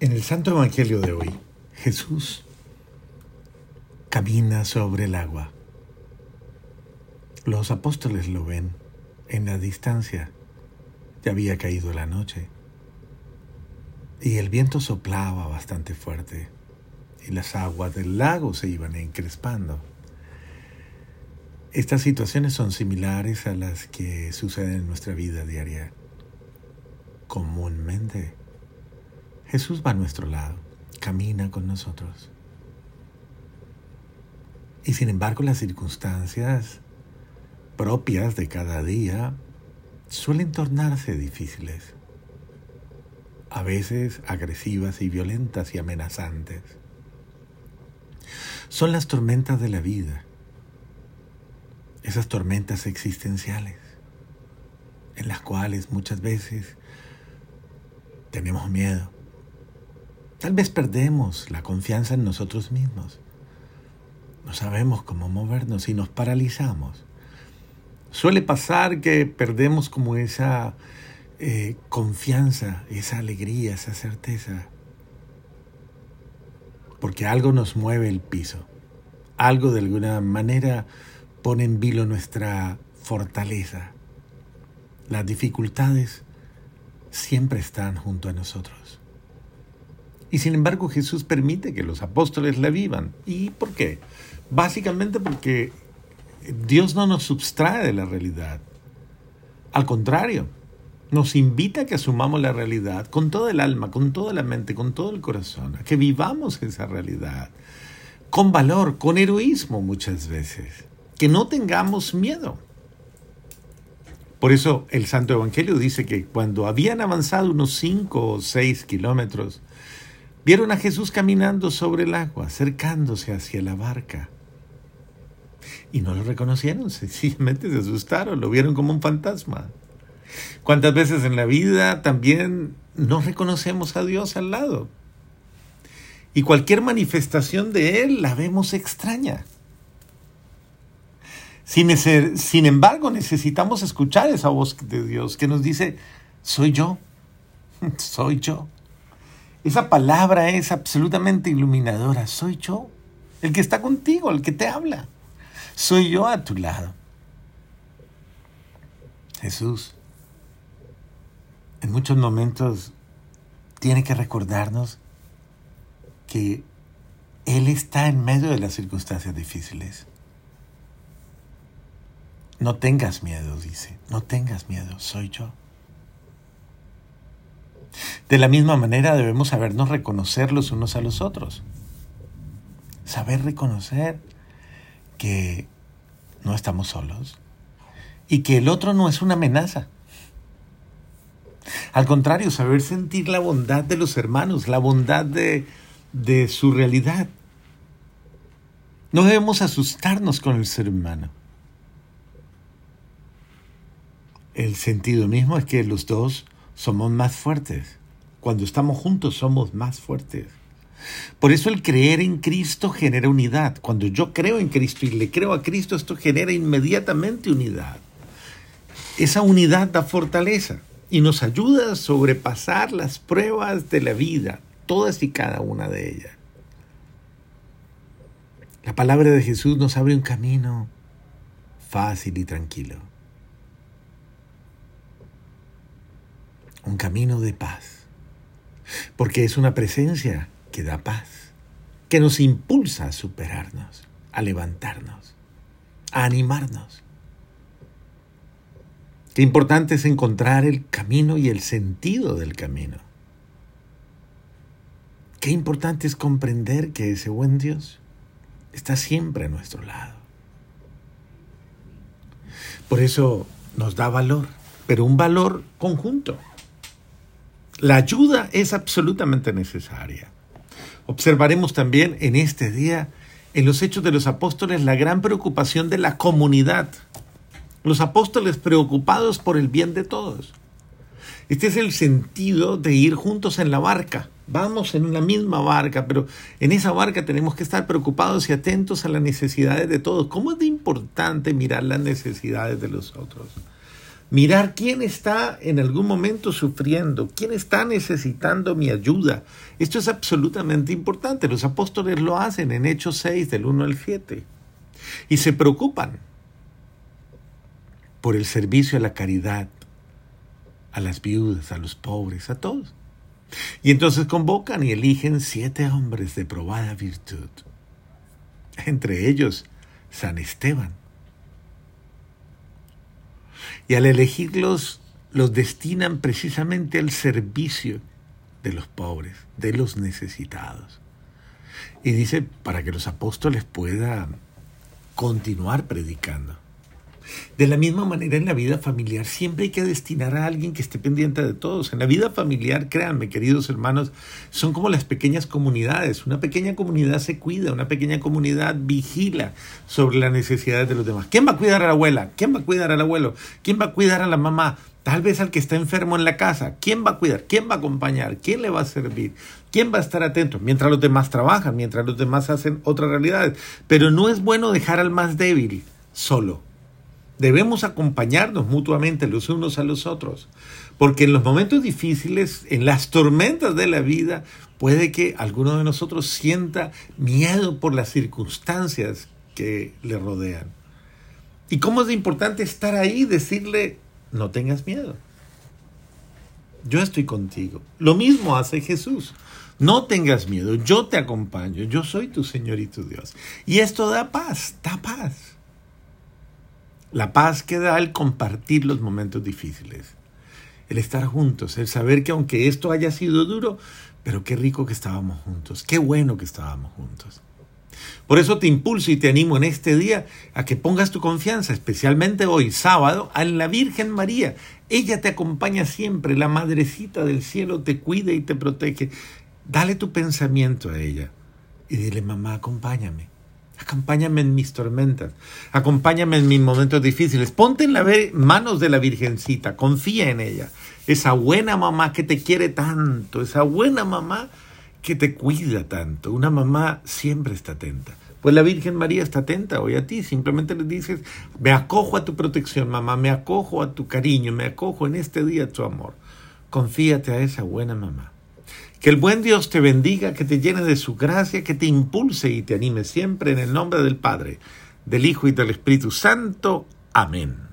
En el Santo Evangelio de hoy, Jesús camina sobre el agua. Los apóstoles lo ven en la distancia. Ya había caído la noche. Y el viento soplaba bastante fuerte. Y las aguas del lago se iban encrespando. Estas situaciones son similares a las que suceden en nuestra vida diaria. Comúnmente Jesús va a nuestro lado, camina con nosotros. Y sin embargo las circunstancias propias de cada día suelen tornarse difíciles, a veces agresivas y violentas y amenazantes. Son las tormentas de la vida, esas tormentas existenciales, en las cuales muchas veces tenemos miedo, Tal vez perdemos la confianza en nosotros mismos. No sabemos cómo movernos y nos paralizamos. Suele pasar que perdemos como esa eh, confianza, esa alegría, esa certeza. Porque algo nos mueve el piso. Algo de alguna manera pone en vilo nuestra fortaleza. Las dificultades siempre están junto a nosotros. Y sin embargo Jesús permite que los apóstoles la vivan. ¿Y por qué? Básicamente porque Dios no nos subtrae de la realidad. Al contrario, nos invita a que asumamos la realidad con toda el alma, con toda la mente, con todo el corazón, a que vivamos esa realidad, con valor, con heroísmo muchas veces, que no tengamos miedo. Por eso el Santo Evangelio dice que cuando habían avanzado unos cinco o seis kilómetros, Vieron a Jesús caminando sobre el agua, acercándose hacia la barca. Y no lo reconocieron, sencillamente se asustaron, lo vieron como un fantasma. ¿Cuántas veces en la vida también no reconocemos a Dios al lado? Y cualquier manifestación de Él la vemos extraña. Sin, sin embargo, necesitamos escuchar esa voz de Dios que nos dice, soy yo, soy yo. Esa palabra es absolutamente iluminadora. Soy yo, el que está contigo, el que te habla. Soy yo a tu lado. Jesús, en muchos momentos tiene que recordarnos que Él está en medio de las circunstancias difíciles. No tengas miedo, dice, no tengas miedo, soy yo. De la misma manera debemos sabernos reconocer los unos a los otros. Saber reconocer que no estamos solos y que el otro no es una amenaza. Al contrario, saber sentir la bondad de los hermanos, la bondad de, de su realidad. No debemos asustarnos con el ser humano. El sentido mismo es que los dos somos más fuertes. Cuando estamos juntos somos más fuertes. Por eso el creer en Cristo genera unidad. Cuando yo creo en Cristo y le creo a Cristo, esto genera inmediatamente unidad. Esa unidad da fortaleza y nos ayuda a sobrepasar las pruebas de la vida, todas y cada una de ellas. La palabra de Jesús nos abre un camino fácil y tranquilo. Un camino de paz, porque es una presencia que da paz, que nos impulsa a superarnos, a levantarnos, a animarnos. Qué importante es encontrar el camino y el sentido del camino. Qué importante es comprender que ese buen Dios está siempre a nuestro lado. Por eso nos da valor, pero un valor conjunto. La ayuda es absolutamente necesaria. Observaremos también en este día, en los hechos de los apóstoles, la gran preocupación de la comunidad. Los apóstoles preocupados por el bien de todos. Este es el sentido de ir juntos en la barca. Vamos en la misma barca, pero en esa barca tenemos que estar preocupados y atentos a las necesidades de todos. ¿Cómo es de importante mirar las necesidades de los otros? Mirar quién está en algún momento sufriendo, quién está necesitando mi ayuda. Esto es absolutamente importante. Los apóstoles lo hacen en Hechos 6 del 1 al 7. Y se preocupan por el servicio a la caridad, a las viudas, a los pobres, a todos. Y entonces convocan y eligen siete hombres de probada virtud. Entre ellos, San Esteban y al elegirlos los destinan precisamente al servicio de los pobres, de los necesitados. Y dice, para que los apóstoles puedan continuar predicando. De la misma manera en la vida familiar siempre hay que destinar a alguien que esté pendiente de todos. En la vida familiar, créanme, queridos hermanos, son como las pequeñas comunidades. Una pequeña comunidad se cuida, una pequeña comunidad vigila sobre las necesidades de los demás. ¿Quién va a cuidar a la abuela? ¿Quién va a cuidar al abuelo? ¿Quién va a cuidar a la mamá? Tal vez al que está enfermo en la casa. ¿Quién va a cuidar? ¿Quién va a acompañar? ¿Quién le va a servir? ¿Quién va a estar atento? Mientras los demás trabajan, mientras los demás hacen otras realidades. Pero no es bueno dejar al más débil solo. Debemos acompañarnos mutuamente los unos a los otros, porque en los momentos difíciles, en las tormentas de la vida, puede que alguno de nosotros sienta miedo por las circunstancias que le rodean. ¿Y cómo es importante estar ahí y decirle, no tengas miedo? Yo estoy contigo. Lo mismo hace Jesús. No tengas miedo, yo te acompaño, yo soy tu Señor y tu Dios. Y esto da paz, da paz. La paz que da el compartir los momentos difíciles, el estar juntos, el saber que aunque esto haya sido duro, pero qué rico que estábamos juntos, qué bueno que estábamos juntos. Por eso te impulso y te animo en este día a que pongas tu confianza, especialmente hoy, sábado, en la Virgen María. Ella te acompaña siempre, la Madrecita del Cielo te cuida y te protege. Dale tu pensamiento a ella y dile, mamá, acompáñame. Acompáñame en mis tormentas, acompáñame en mis momentos difíciles. Ponte en las manos de la Virgencita, confía en ella. Esa buena mamá que te quiere tanto, esa buena mamá que te cuida tanto. Una mamá siempre está atenta. Pues la Virgen María está atenta hoy a ti. Simplemente le dices, me acojo a tu protección, mamá, me acojo a tu cariño, me acojo en este día a tu amor. Confíate a esa buena mamá. Que el buen Dios te bendiga, que te llene de su gracia, que te impulse y te anime siempre en el nombre del Padre, del Hijo y del Espíritu Santo. Amén.